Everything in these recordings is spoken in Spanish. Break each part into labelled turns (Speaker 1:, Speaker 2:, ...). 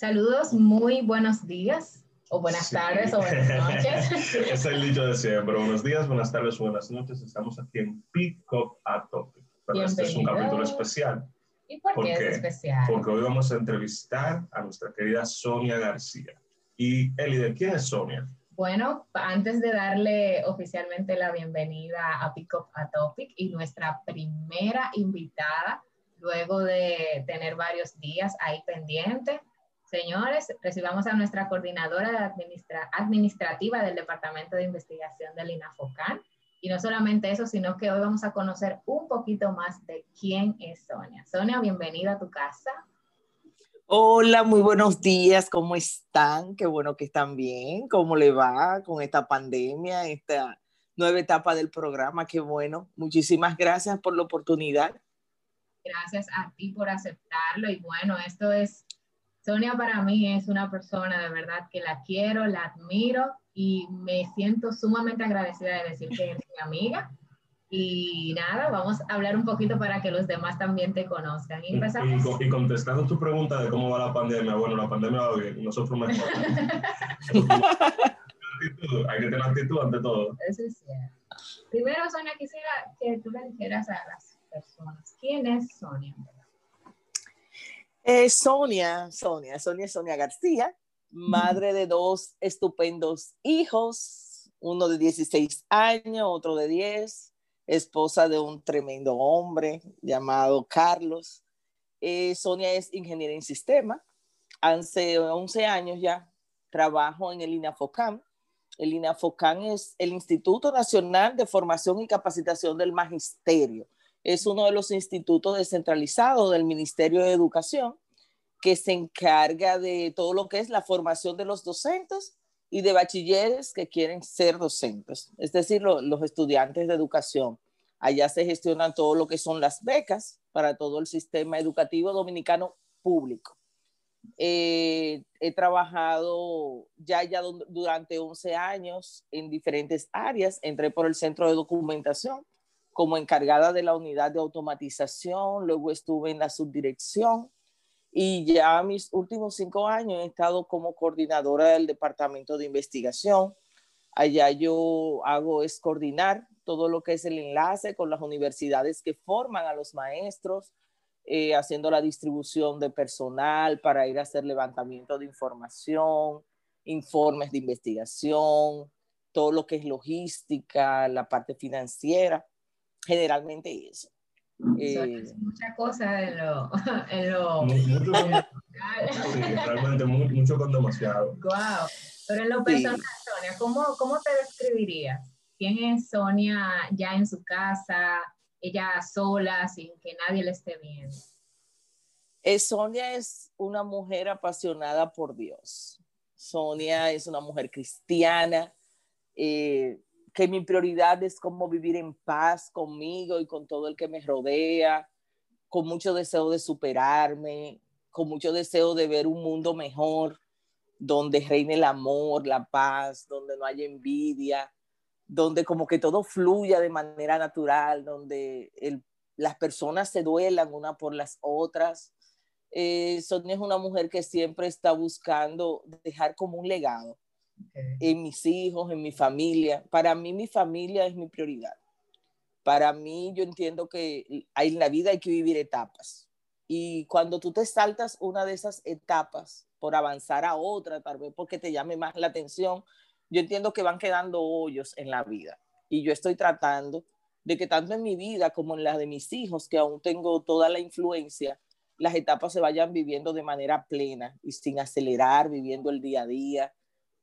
Speaker 1: Saludos, muy buenos días, o buenas tardes, o buenas noches.
Speaker 2: es el dicho de siempre. Buenos días, buenas tardes, buenas noches. Estamos aquí en Pick Up a Topic. Pero este es un capítulo especial.
Speaker 1: ¿Y por qué es especial?
Speaker 2: Porque hoy vamos a entrevistar a nuestra querida Sonia García. Y Eli, ¿de quién es Sonia?
Speaker 1: Bueno, antes de darle oficialmente la bienvenida a Pick Up a Topic y nuestra primera invitada, luego de tener varios días ahí pendiente, Señores, recibamos a nuestra coordinadora administrativa del Departamento de Investigación del INAFOCAN. Y no solamente eso, sino que hoy vamos a conocer un poquito más de quién es Sonia. Sonia, bienvenida a tu casa.
Speaker 3: Hola, muy buenos días, ¿cómo están? Qué bueno que están bien. ¿Cómo le va con esta pandemia, esta nueva etapa del programa? Qué bueno. Muchísimas gracias por la oportunidad.
Speaker 1: Gracias a ti por aceptarlo. Y bueno, esto es Sonia para mí es una persona de verdad que la quiero, la admiro y me siento sumamente agradecida de decir que eres mi amiga. Y nada, vamos a hablar un poquito para que los demás también te conozcan.
Speaker 2: Y, y, contestando tu pregunta de cómo va la pandemia, bueno, la pandemia va bien, nosotros mejor. Hay que tener actitud ante todo.
Speaker 1: Eso es cierto. Primero, Sonia, quisiera que tú le dijeras a las personas, ¿quién es Sonia?
Speaker 3: Eh, Sonia, Sonia, Sonia, Sonia García, madre de dos estupendos hijos, uno de 16 años, otro de 10, esposa de un tremendo hombre llamado Carlos. Eh, Sonia es ingeniera en sistema. Hace 11 años ya trabajo en el INAFOCAM. El INAFOCAM es el Instituto Nacional de Formación y Capacitación del Magisterio es uno de los institutos descentralizados del Ministerio de Educación que se encarga de todo lo que es la formación de los docentes y de bachilleres que quieren ser docentes, es decir, los estudiantes de educación. Allá se gestionan todo lo que son las becas para todo el sistema educativo dominicano público. Eh, he trabajado ya, ya durante 11 años en diferentes áreas. Entré por el centro de documentación como encargada de la unidad de automatización, luego estuve en la subdirección y ya mis últimos cinco años he estado como coordinadora del departamento de investigación. Allá yo hago es coordinar todo lo que es el enlace con las universidades que forman a los maestros, eh, haciendo la distribución de personal para ir a hacer levantamiento de información, informes de investigación, todo lo que es logística, la parte financiera generalmente eso.
Speaker 1: Eh, mucha cosa en lo... En lo
Speaker 2: mucho, sí, realmente mucho con demasiado.
Speaker 1: Wow. Pero en lo personal, Sonia, ¿cómo, ¿cómo te describirías? ¿Quién es Sonia ya en su casa, ella sola, sin que nadie le esté viendo?
Speaker 3: Eh, Sonia es una mujer apasionada por Dios. Sonia es una mujer cristiana. Eh, que mi prioridad es cómo vivir en paz conmigo y con todo el que me rodea, con mucho deseo de superarme, con mucho deseo de ver un mundo mejor, donde reine el amor, la paz, donde no haya envidia, donde como que todo fluya de manera natural, donde las personas se duelan una por las otras. Eh, Sonia es una mujer que siempre está buscando dejar como un legado en mis hijos, en mi familia. Para mí mi familia es mi prioridad. Para mí yo entiendo que en la vida hay que vivir etapas. Y cuando tú te saltas una de esas etapas por avanzar a otra, tal vez porque te llame más la atención, yo entiendo que van quedando hoyos en la vida. Y yo estoy tratando de que tanto en mi vida como en la de mis hijos, que aún tengo toda la influencia, las etapas se vayan viviendo de manera plena y sin acelerar, viviendo el día a día,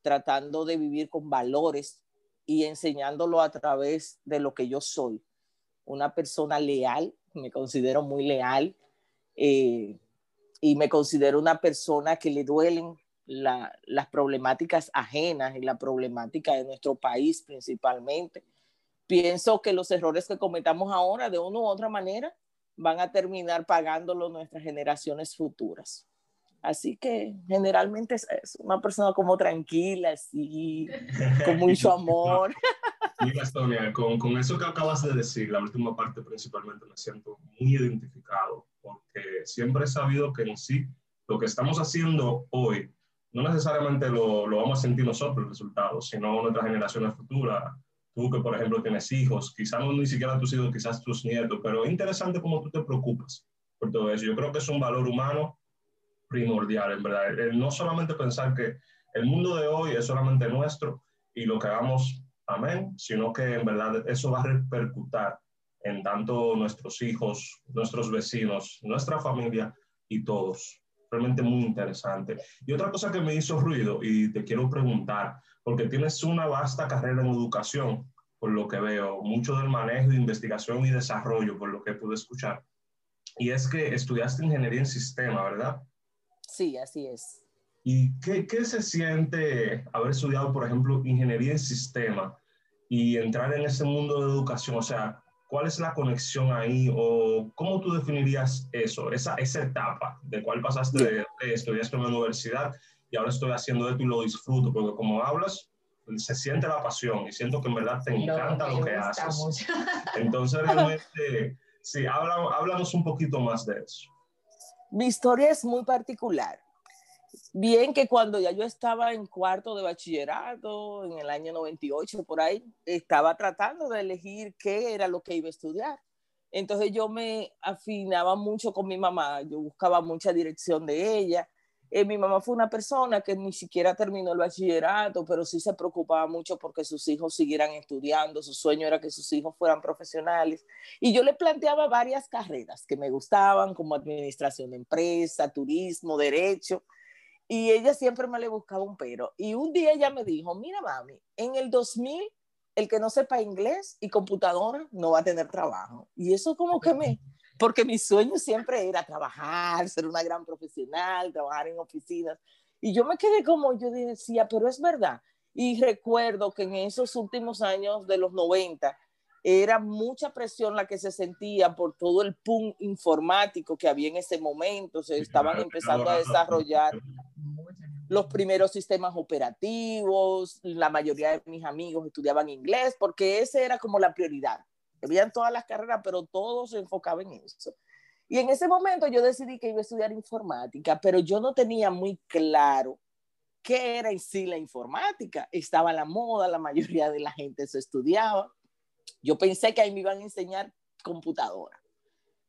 Speaker 3: tratando de vivir con valores y enseñándolo a través de lo que yo soy. Una persona leal, me considero muy leal eh, y me considero una persona que le duelen las problemáticas ajenas y la problemática de nuestro país principalmente. Pienso que los errores que cometamos ahora de una u otra manera van a terminar pagándolo nuestras generaciones futuras. Así que generalmente es, una persona como tranquila, así, con mucho amor.
Speaker 2: Mira, Sonia, con, con, eso que acabas de decir, la última parte principalmente me siento muy identificado, porque siempre he sabido que en sí lo que estamos haciendo hoy, no necesariamente lo, lo vamos a sentir nosotros el resultado, sino nuestras generaciones futuras. Tú que, por ejemplo, tienes hijos, quizás no ni siquiera tus hijos, quizás tus nietos, pero es interesante cómo tú te preocupas por todo eso. Yo creo que es un valor humano primordial, en verdad. no solamente pensar que el mundo de hoy es solamente nuestro y lo que hagamos, amén, sino que en verdad eso va a repercutir en tanto nuestros hijos, nuestros vecinos, nuestra familia y todos. Realmente muy interesante. Y otra cosa que me hizo ruido y te quiero preguntar, porque tienes una vasta carrera en educación, por lo que veo, mucho del manejo, de investigación y desarrollo, por lo que pude escuchar. Y es que estudiaste ingeniería en sistema, ¿verdad?
Speaker 3: Sí, así es.
Speaker 2: ¿Y qué, qué se siente haber estudiado, por ejemplo, ingeniería en sistema y entrar en ese mundo de educación? O sea, ¿cuál es la conexión ahí o cómo tú definirías eso, esa, esa etapa de cuál pasaste de, de estudiaste en la universidad y ahora estoy haciendo esto y lo disfruto? Porque como hablas, se siente la pasión y siento que en verdad te encanta lo que haces. Entonces, realmente, sí, háblanos un poquito más de eso.
Speaker 3: Mi historia es muy particular bien que cuando ya yo estaba en cuarto de bachillerato, en el año 98, por ahí, estaba tratando de elegir qué era lo que iba a estudiar. Entonces yo me afinaba mucho con mi mamá, yo buscaba mucha dirección de ella. Eh, mi mamá fue una persona que ni siquiera terminó el bachillerato, pero sí se preocupaba mucho porque sus hijos siguieran estudiando, su sueño era que sus hijos fueran profesionales. Y yo le planteaba varias carreras que me gustaban, como administración de empresa, turismo, derecho y ella siempre me le buscaba un pero. Y un día ella me dijo, mira mami, en el 2000 el que no sepa inglés y computadora no va a tener trabajo. Y eso como que me, porque mi sueño siempre era trabajar, ser una gran profesional, trabajar en oficinas. Y yo me quedé como, yo decía, pero es verdad. Y recuerdo que en esos últimos años de los 90 era mucha presión la que se sentía por todo el PUM informático que había en ese momento. Se estaban empezando a desarrollar los primeros sistemas operativos, la mayoría de mis amigos estudiaban inglés, porque esa era como la prioridad. Habían todas las carreras, pero todos se enfocaban en eso. Y en ese momento yo decidí que iba a estudiar informática, pero yo no tenía muy claro qué era en sí la informática. Estaba la moda, la mayoría de la gente se estudiaba. Yo pensé que ahí me iban a enseñar computadora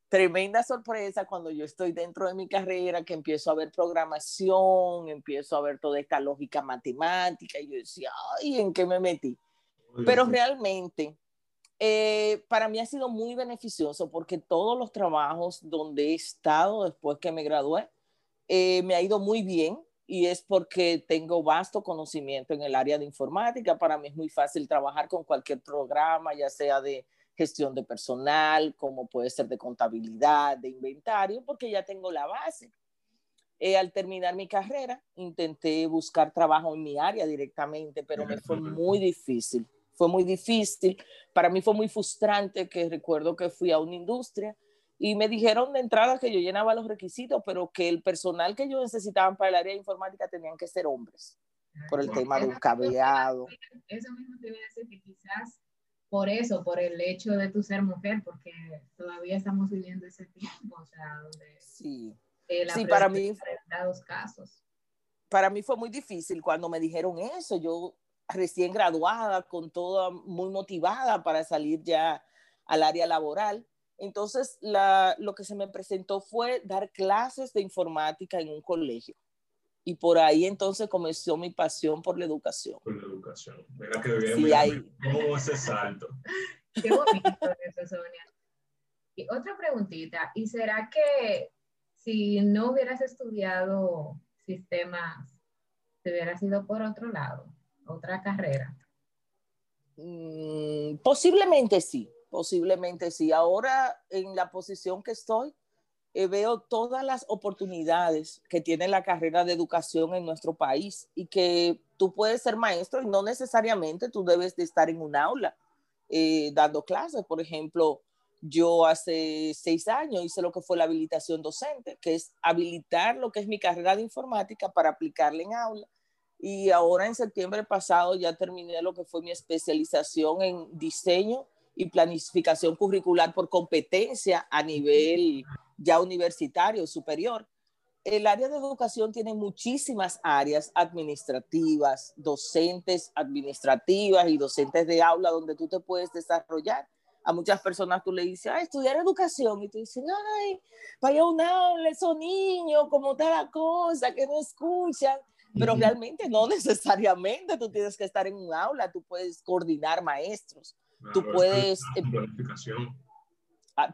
Speaker 3: tremenda sorpresa cuando yo estoy dentro de mi carrera, que empiezo a ver programación, empiezo a ver toda esta lógica matemática, y yo decía, ay, ¿en qué me metí? Pero realmente, eh, para mí ha sido muy beneficioso porque todos los trabajos donde he estado después que me gradué, eh, me ha ido muy bien y es porque tengo vasto conocimiento en el área de informática. Para mí es muy fácil trabajar con cualquier programa, ya sea de gestión de personal, como puede ser de contabilidad, de inventario, porque ya tengo la base. Eh, al terminar mi carrera, intenté buscar trabajo en mi área directamente, pero me fue muy difícil. Fue muy difícil. Para mí fue muy frustrante que recuerdo que fui a una industria y me dijeron de entrada que yo llenaba los requisitos, pero que el personal que yo necesitaban para el área de informática tenían que ser hombres, por el tema de un cableado.
Speaker 1: Eso mismo te voy a decir que quizás por eso, por el hecho de tu ser mujer, porque todavía estamos viviendo ese tiempo, o sea, donde
Speaker 3: sí, sí para mí
Speaker 1: casos.
Speaker 3: Para mí fue muy difícil cuando me dijeron eso, yo recién graduada, con toda muy motivada para salir ya al área laboral. Entonces, la, lo que se me presentó fue dar clases de informática en un colegio. Y por ahí entonces comenzó mi pasión por la educación.
Speaker 2: Por la educación. Mira que bien, sí, ahí. ¿Cómo ese salto?
Speaker 1: Qué bonito eso, Sonia. Y otra preguntita, ¿y será que si no hubieras estudiado sistemas, te hubieras ido por otro lado, otra carrera?
Speaker 3: Mm, posiblemente sí, posiblemente sí. Ahora en la posición que estoy, eh, veo todas las oportunidades que tiene la carrera de educación en nuestro país y que tú puedes ser maestro y no necesariamente tú debes de estar en un aula eh, dando clases. Por ejemplo, yo hace seis años hice lo que fue la habilitación docente, que es habilitar lo que es mi carrera de informática para aplicarla en aula. Y ahora en septiembre pasado ya terminé lo que fue mi especialización en diseño y planificación curricular por competencia a nivel ya universitario, superior. el área de educación tiene muchísimas áreas administrativas, docentes administrativas y docentes de aula donde tú te puedes desarrollar. A muchas personas tú le dices, ay, estudiar educación, y tú dices, ay, vaya un aula, esos niños, como tal cosa, que no escuchan. Pero realmente no necesariamente tú tienes que estar en un aula, tú puedes coordinar maestros, tú puedes... Eh, planificación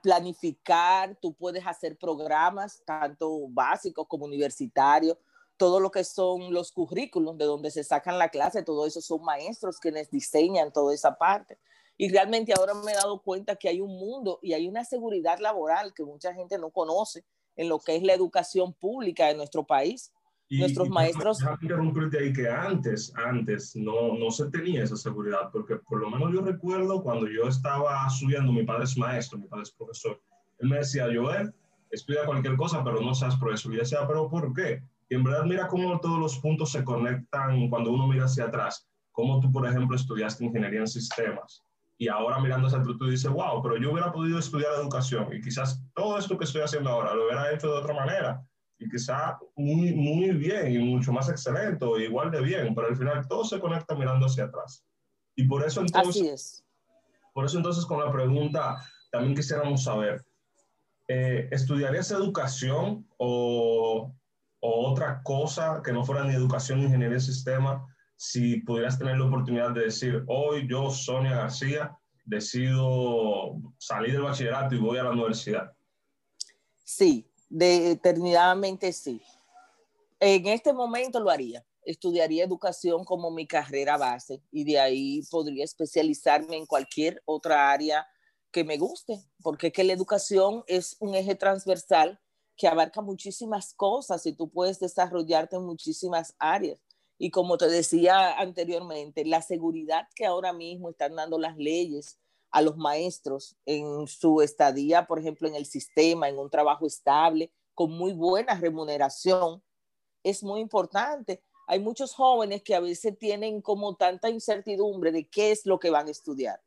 Speaker 3: planificar, tú puedes hacer programas, tanto básicos como universitarios, todo lo que son los currículos de donde se sacan la clase, todo eso son maestros quienes diseñan toda esa parte. Y realmente ahora me he dado cuenta que hay un mundo y hay una seguridad laboral que mucha gente no conoce en lo que es la educación pública de nuestro país. Nuestros maestros...
Speaker 2: interrumpirte ahí que antes, antes no, no se tenía esa seguridad, porque por lo menos yo recuerdo cuando yo estaba subiendo, mi padre es maestro, mi padre es profesor, él me decía, Joel, estudia cualquier cosa, pero no seas profesor. Y yo decía, pero ¿por qué? Y en verdad mira cómo todos los puntos se conectan cuando uno mira hacia atrás. Como tú, por ejemplo, estudiaste ingeniería en sistemas y ahora mirando hacia atrás tú dices, wow, pero yo hubiera podido estudiar educación y quizás todo esto que estoy haciendo ahora lo hubiera hecho de otra manera y quizá muy, muy bien y mucho más excelente o igual de bien, pero al final todo se conecta mirando hacia atrás. Y por eso entonces,
Speaker 3: Así es.
Speaker 2: por eso entonces con la pregunta también quisiéramos saber, eh, ¿estudiarías educación o, o, otra cosa que no fuera ni educación ni ingeniería de sistema si pudieras tener la oportunidad de decir, hoy yo, Sonia García, decido salir del bachillerato y voy a la universidad?
Speaker 3: Sí, Determinadamente sí. En este momento lo haría. Estudiaría educación como mi carrera base y de ahí podría especializarme en cualquier otra área que me guste, porque que la educación es un eje transversal que abarca muchísimas cosas y tú puedes desarrollarte en muchísimas áreas. Y como te decía anteriormente, la seguridad que ahora mismo están dando las leyes a los maestros en su estadía, por ejemplo, en el sistema, en un trabajo estable, con muy buena remuneración, es muy importante. Hay muchos jóvenes que a veces tienen como tanta incertidumbre de qué es lo que van a estudiar.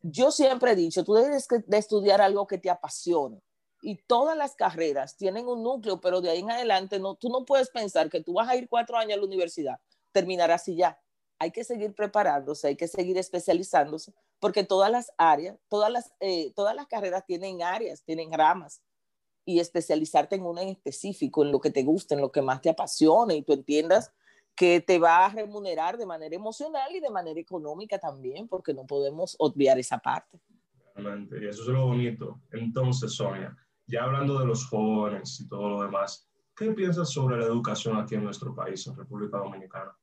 Speaker 3: Yo siempre he dicho, tú debes de estudiar algo que te apasione. Y todas las carreras tienen un núcleo, pero de ahí en adelante no, tú no puedes pensar que tú vas a ir cuatro años a la universidad, terminarás y ya hay que seguir preparándose, hay que seguir especializándose, porque todas las áreas, todas las, eh, todas las carreras tienen áreas, tienen ramas, y especializarte en una en específico, en lo que te gusta, en lo que más te apasione, y tú entiendas que te va a remunerar de manera emocional y de manera económica también, porque no podemos obviar esa parte.
Speaker 2: Realmente, y eso es lo bonito. Entonces, Sonia, ya hablando de los jóvenes y todo lo demás, ¿qué piensas sobre la educación aquí en nuestro país, en República Dominicana?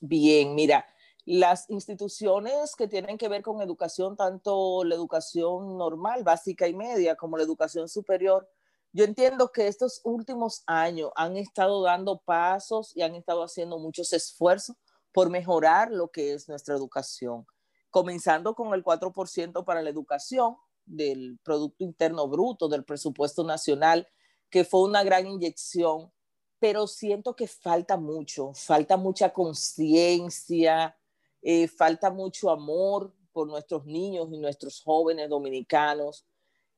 Speaker 3: Bien, mira, las instituciones que tienen que ver con educación, tanto la educación normal, básica y media, como la educación superior, yo entiendo que estos últimos años han estado dando pasos y han estado haciendo muchos esfuerzos por mejorar lo que es nuestra educación, comenzando con el 4% para la educación del Producto Interno Bruto, del presupuesto nacional, que fue una gran inyección pero siento que falta mucho, falta mucha conciencia, eh, falta mucho amor por nuestros niños y nuestros jóvenes dominicanos,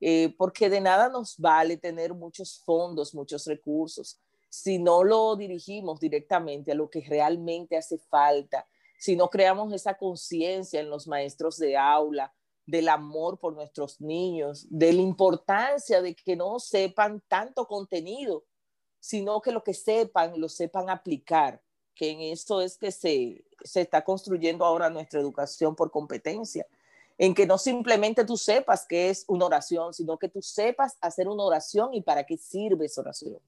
Speaker 3: eh, porque de nada nos vale tener muchos fondos, muchos recursos, si no lo dirigimos directamente a lo que realmente hace falta, si no creamos esa conciencia en los maestros de aula, del amor por nuestros niños, de la importancia de que no sepan tanto contenido, sino que lo que sepan, lo sepan aplicar, que en esto es que se, se está construyendo ahora nuestra educación por competencia, en que no simplemente tú sepas que es una oración, sino que tú sepas hacer una oración y para qué sirve esa oración.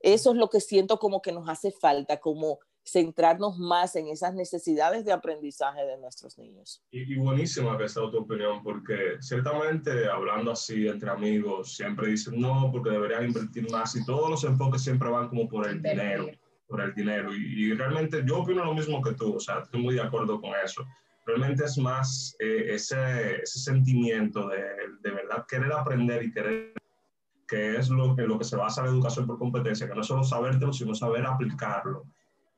Speaker 3: Eso es lo que siento como que nos hace falta, como centrarnos más en esas necesidades de aprendizaje de nuestros niños.
Speaker 2: Y, y buenísima que sea tu opinión, porque ciertamente hablando así entre amigos, siempre dicen no, porque deberían invertir más y todos los enfoques siempre van como por el dinero, por el dinero. Y, realmente yo opino lo mismo que tú, o sea, estoy muy de acuerdo con eso. Realmente es más eh, ese, ese sentimiento de, de verdad querer aprender y querer que es lo, en lo que se basa la educación por competencia, que no es solo sabértelo, sino saber aplicarlo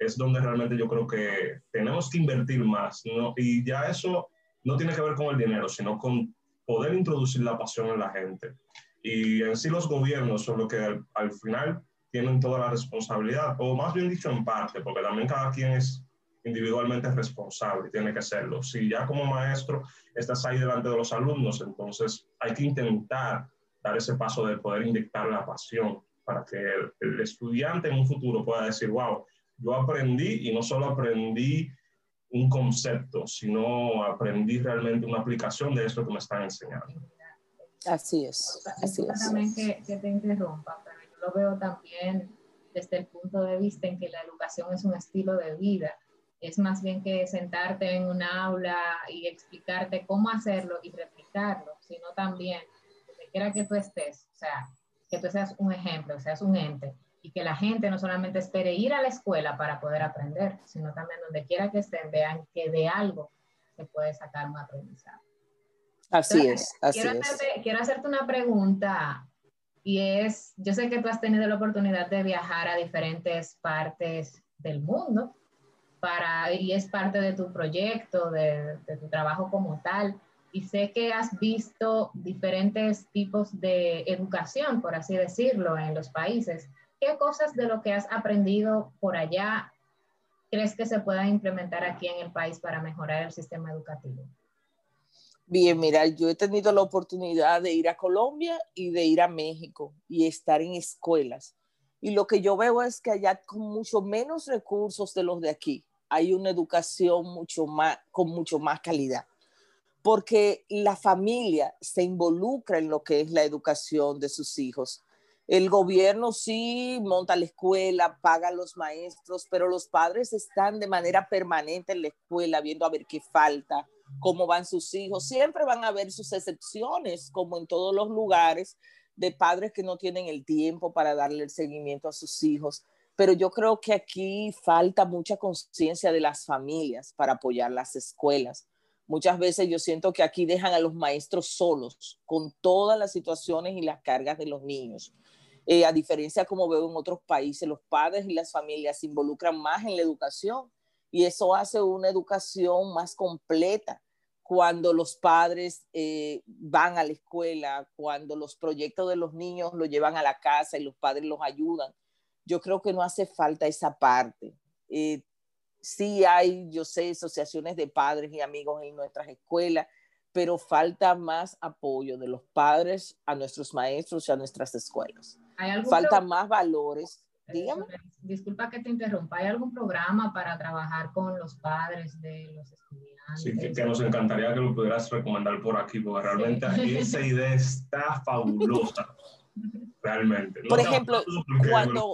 Speaker 2: es donde realmente yo creo que tenemos que invertir más. ¿no? Y ya eso no tiene que ver con el dinero, sino con poder introducir la pasión en la gente. Y en sí los gobiernos son los que al, final tienen toda la responsabilidad, o más bien dicho en parte, porque también cada quien es individualmente responsable tiene que serlo. Si ya como maestro estás ahí delante de los alumnos, entonces hay que intentar dar ese paso de poder inyectar la pasión para que el, el estudiante en un futuro pueda decir, wow, yo aprendí y no solo aprendí un concepto, sino aprendí realmente una aplicación de esto que me están enseñando.
Speaker 3: Así es. Así es.
Speaker 1: También que, que te interrumpa, pero yo lo veo también desde el punto de vista en que la educación es un estilo de vida. Es más bien que sentarte en un aula y explicarte cómo hacerlo y replicarlo, sino también, donde quiera que tú estés, o sea, que tú seas un ejemplo, seas un ente, y que la gente no solamente espere ir a la escuela para poder aprender, sino también donde quiera que estén, vean que de algo se puede sacar un aprendizaje.
Speaker 3: Así es, así
Speaker 1: quiero
Speaker 3: es.
Speaker 1: Hacerte, quiero hacerte una pregunta y es, yo sé que tú has tenido la oportunidad de viajar a diferentes partes del mundo para, y es parte de tu proyecto, de, de tu trabajo como tal, y sé que has visto diferentes tipos de educación, por así decirlo, en los países. ¿Qué cosas de lo que has aprendido por allá crees que se puedan implementar aquí en el país para mejorar el sistema educativo?
Speaker 3: Bien, mira, yo he tenido la oportunidad de ir a Colombia y de ir a México y estar en escuelas. Y lo que yo veo es que allá con mucho menos recursos de los de aquí, hay una educación mucho más, con mucho más calidad. Porque la familia se involucra en lo que es la educación de sus hijos. El gobierno sí monta la escuela, paga a los maestros, pero los padres están de manera permanente en la escuela viendo a ver qué falta, cómo van sus hijos. Siempre van a haber sus excepciones, como en todos los lugares, de padres que no tienen el tiempo para darle el seguimiento a sus hijos. Pero yo creo que aquí falta mucha conciencia de las familias para apoyar las escuelas. Muchas veces yo siento que aquí dejan a los maestros solos con todas las situaciones y las cargas de los niños. Eh, a diferencia como veo en otros países, los padres y las familias se involucran más en la educación y eso hace una educación más completa cuando los padres eh, van a la escuela, cuando los proyectos de los niños los llevan a la casa y los padres los ayudan. Yo creo que no hace falta esa parte. Eh, sí hay, yo sé, asociaciones de padres y amigos en nuestras escuelas, pero falta más apoyo de los padres a nuestros maestros y a nuestras escuelas. Falta más valores Dígame.
Speaker 1: Disculpa que te interrumpa. ¿Hay algún programa para trabajar con los padres de los estudiantes?
Speaker 2: Sí, que, que nos encantaría que lo pudieras recomendar por aquí, porque realmente sí. esa idea está fabulosa. Realmente.
Speaker 3: No por ejemplo, cuando...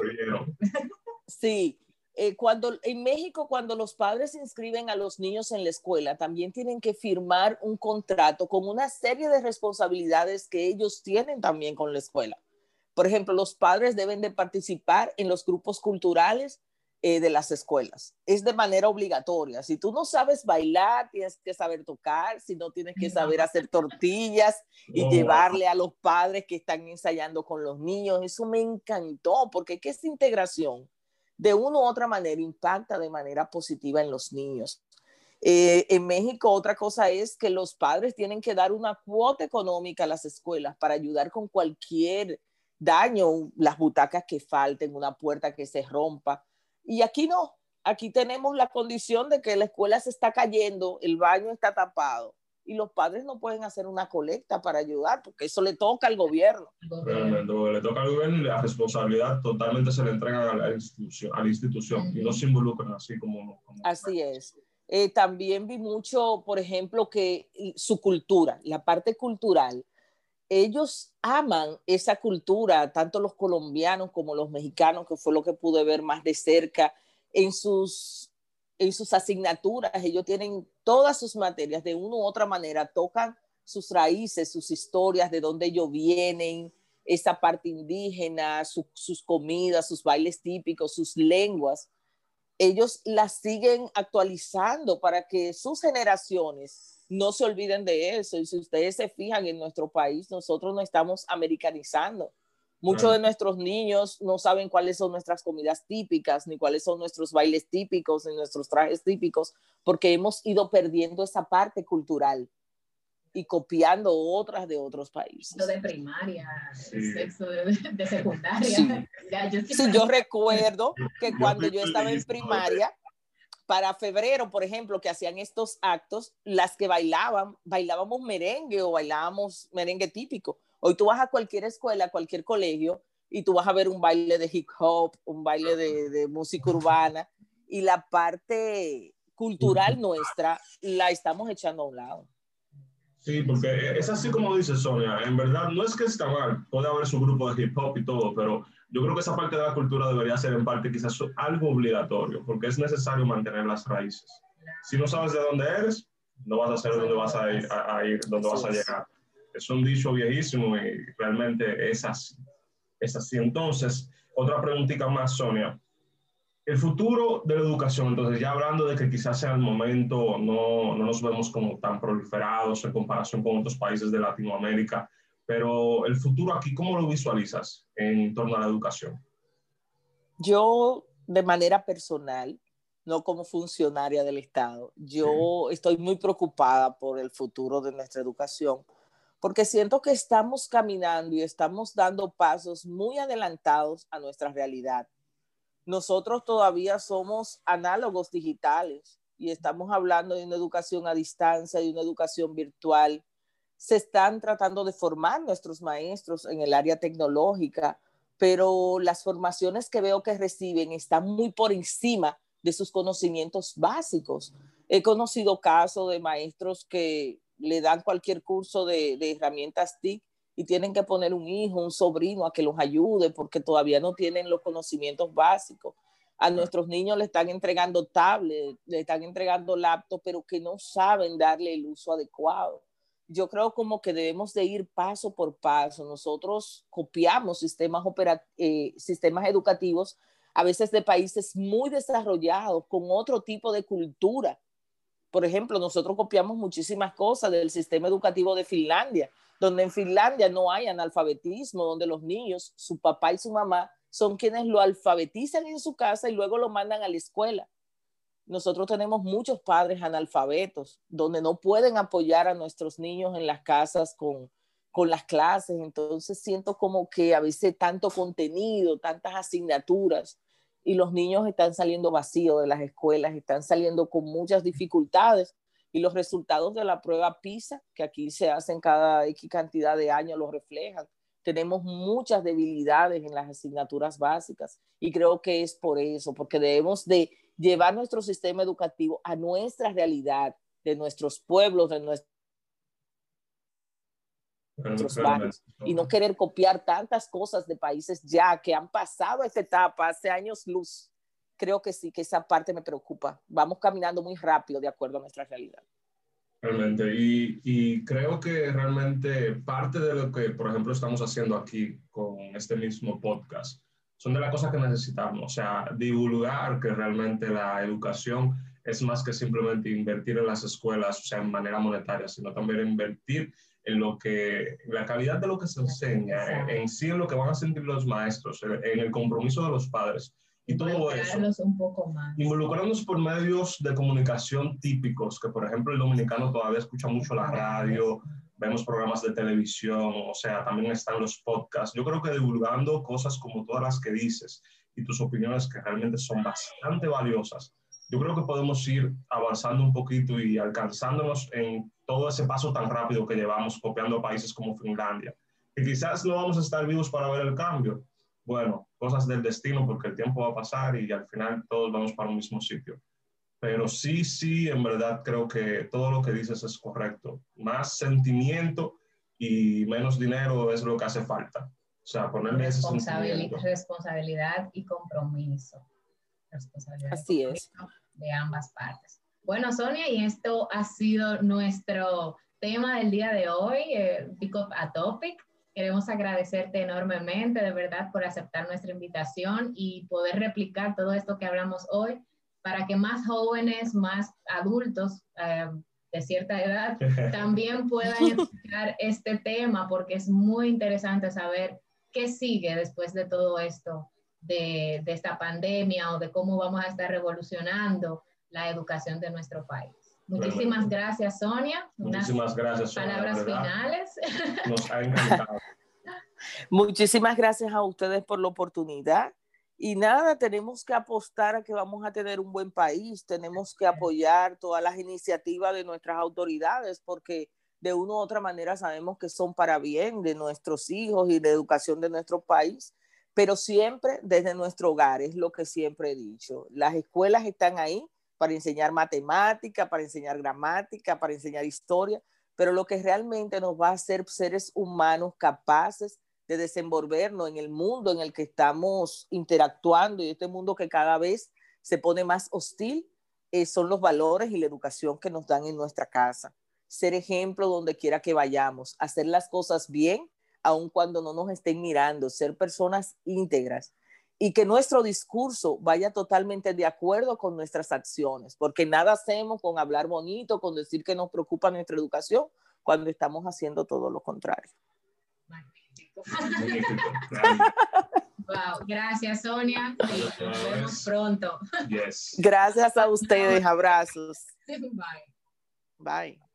Speaker 3: Sí, eh, cuando en México, cuando los padres inscriben a los niños en la escuela, también tienen que firmar un contrato con una serie de responsabilidades que ellos tienen también con la escuela. Por ejemplo, los padres deben de participar en los grupos culturales eh, de las escuelas. Es de manera obligatoria. Si tú no sabes bailar, tienes que saber tocar, si no tienes que saber hacer tortillas y oh. llevarle a los padres que están ensayando con los niños. Eso me encantó porque que esta integración de una u otra manera impacta de manera positiva en los niños. Eh, en México otra cosa es que los padres tienen que dar una cuota económica a las escuelas para ayudar con cualquier daño, las butacas que falten, una puerta que se rompa. Y aquí no, aquí tenemos la condición de que la escuela se está cayendo, el baño está tapado y los padres no pueden hacer una colecta para ayudar porque eso le toca al gobierno.
Speaker 2: Realmente, le toca al gobierno y la responsabilidad totalmente se le entrega a la institución, a la institución y no se involucran así como... como
Speaker 3: así es. Eh, también vi mucho, por ejemplo, que su cultura, la parte cultural, ellos aman esa cultura, tanto los colombianos como los mexicanos, que fue lo que pude ver más de cerca en sus, en sus asignaturas. Ellos tienen todas sus materias, de una u otra manera, tocan sus raíces, sus historias, de dónde ellos vienen, esa parte indígena, su, sus comidas, sus bailes típicos, sus lenguas. Ellos las siguen actualizando para que sus generaciones no se olviden de eso. Y si ustedes se fijan en nuestro país, nosotros no estamos americanizando. Muchos de nuestros niños no saben cuáles son nuestras comidas típicas, ni cuáles son nuestros bailes típicos, ni nuestros trajes típicos, porque hemos ido perdiendo esa parte cultural. y copiando otras de otros países.
Speaker 1: Sexo de primaria, sexo de, secundaria.
Speaker 3: Sí. yo, recuerdo que cuando yo estaba en primaria, para febrero, por ejemplo, que hacían estos actos, las que bailaban, bailábamos merengue o bailábamos merengue típico. Hoy tú vas a cualquier escuela, cualquier colegio, y tú vas a ver un baile de hip hop, un baile de, de música urbana, y la parte cultural nuestra la estamos echando a un lado.
Speaker 2: Sí, porque es así como dice Sonia, en verdad no es que está mal, puede haber su grupo de hip hop y todo, pero yo creo que esa parte de la cultura debería ser en parte quizás algo obligatorio, porque es necesario mantener las raíces. Si no sabes de dónde eres, no vas a saber dónde vas a ir, a, ir dónde vas a llegar. Es un dicho viejísimo y realmente es así. Es así. Entonces, otra preguntita más, Sonia. El futuro de la educación, entonces ya hablando de que quizás sea el momento, no, no nos vemos como tan proliferados en comparación con otros países de Latinoamérica, pero el futuro aquí, ¿cómo lo visualizas en torno a la educación?
Speaker 3: Yo, de manera personal, no como funcionaria del Estado, yo estoy muy preocupada por el futuro de nuestra educación, porque siento que estamos caminando y estamos dando pasos muy adelantados a nuestra realidad nosotros todavía somos análogos digitales y estamos hablando de una educación a distancia, de una educación virtual. Se están tratando de formar nuestros maestros en el área tecnológica, pero las formaciones que veo que reciben están muy por encima de sus conocimientos básicos. He conocido casos de maestros que le dan cualquier curso de, de herramientas TIC y tienen que poner un hijo, un sobrino a que los ayude porque todavía no tienen los conocimientos básicos. A nuestros niños le están entregando tablets, le están entregando laptops, pero que no saben darle el uso adecuado. Yo creo como que debemos de ir paso por paso. Nosotros copiamos sistemas, eh, sistemas educativos, a veces de países muy desarrollados, con otro tipo de cultura. Por ejemplo, nosotros copiamos muchísimas cosas del sistema educativo de Finlandia, donde en Finlandia no hay analfabetismo, donde los niños, su papá y su mamá, son quienes lo alfabetizan en su casa y luego lo mandan a la escuela. Nosotros tenemos muchos padres analfabetos, donde no pueden apoyar a nuestros niños en las casas con, con las clases. Entonces siento como que a veces tanto contenido, tantas asignaturas, y los niños están saliendo vacíos de las escuelas, están saliendo con muchas dificultades y los resultados de la prueba PISA, que aquí se hacen cada X cantidad de años, lo reflejan. Tenemos muchas debilidades en las asignaturas básicas y creo que es por eso, porque debemos de llevar nuestro sistema educativo a nuestra realidad, de nuestros pueblos, de nuestros barrios, y no querer copiar tantas cosas de países ya que han pasado esta etapa hace años luz. Creo que sí, que esa parte me preocupa. Vamos caminando muy rápido de acuerdo a nuestra realidad.
Speaker 2: Realmente, y, y, creo que realmente parte de lo que, por ejemplo, estamos haciendo aquí con este mismo podcast, son de las cosas que necesitamos, o sea, divulgar que realmente la educación es más que simplemente invertir en las escuelas, o sea, en manera monetaria, sino también invertir en lo que, la calidad de lo que se enseña, en, en sí en lo que van a sentir los maestros, en el compromiso de los padres y todo eso.
Speaker 1: un poco más.
Speaker 2: Involucrarnos por medios de comunicación típicos, que por ejemplo el dominicano todavía escucha mucho la radio, vemos programas de televisión, o sea, también están los podcasts. Yo creo que divulgando cosas como todas las que dices y tus opiniones que realmente son bastante valiosas, yo creo que podemos ir avanzando un poquito y alcanzándonos en todo ese paso tan rápido que llevamos copiando países como Finlandia. Que quizás no vamos a estar vivos para ver el cambio, bueno, cosas del destino porque el tiempo va a pasar y al final todos vamos para un mismo sitio. Pero sí, sí, en verdad creo que todo lo que dices es correcto. Más sentimiento y menos dinero es lo que hace falta. O sea, ponerle ese sentimiento.
Speaker 1: Responsabilidad y compromiso.
Speaker 3: Responsabilidad Así es.
Speaker 1: De ambas partes. Bueno, Sonia, y esto ha sido nuestro tema del día de hoy, eh, Pick Up a Topic. Queremos agradecerte enormemente, de verdad, por aceptar nuestra invitación y poder replicar todo esto que hablamos hoy para que más jóvenes, más adultos eh, de cierta edad también puedan escuchar este tema, porque es muy interesante saber qué sigue después de todo esto, de, de esta pandemia o de cómo vamos a estar revolucionando la educación de nuestro país. Muchísimas gracias, Sonia.
Speaker 2: Muchísimas gracias,
Speaker 1: Sonia. Palabras finales.
Speaker 2: Nos ha encantado.
Speaker 3: Muchísimas gracias a ustedes por la oportunidad. Y nada, tenemos que apostar a que vamos a tener un buen país, tenemos que apoyar todas las iniciativas de nuestras autoridades porque de una u otra manera sabemos que son para bien de nuestros hijos y de educación de nuestro país, pero siempre desde nuestro hogar, es lo que siempre he dicho. Las escuelas están ahí para enseñar matemática, para enseñar gramática, para enseñar historia, pero lo que realmente nos va a hacer seres humanos capaces de desenvolvernos en el mundo en el que estamos interactuando y este mundo que cada vez se pone más hostil, eh, son los valores y la educación que nos dan en nuestra casa. Ser ejemplo donde quiera que vayamos, hacer las cosas bien, aun cuando no nos estén mirando, ser personas íntegras y que nuestro discurso vaya totalmente de acuerdo con nuestras acciones, porque nada hacemos con hablar bonito, con decir que nos preocupa nuestra educación, cuando estamos haciendo todo lo contrario.
Speaker 1: Wow, gracias Sonia. Nos vemos pronto.
Speaker 3: Gracias a ustedes, abrazos.
Speaker 1: Bye.
Speaker 3: Bye.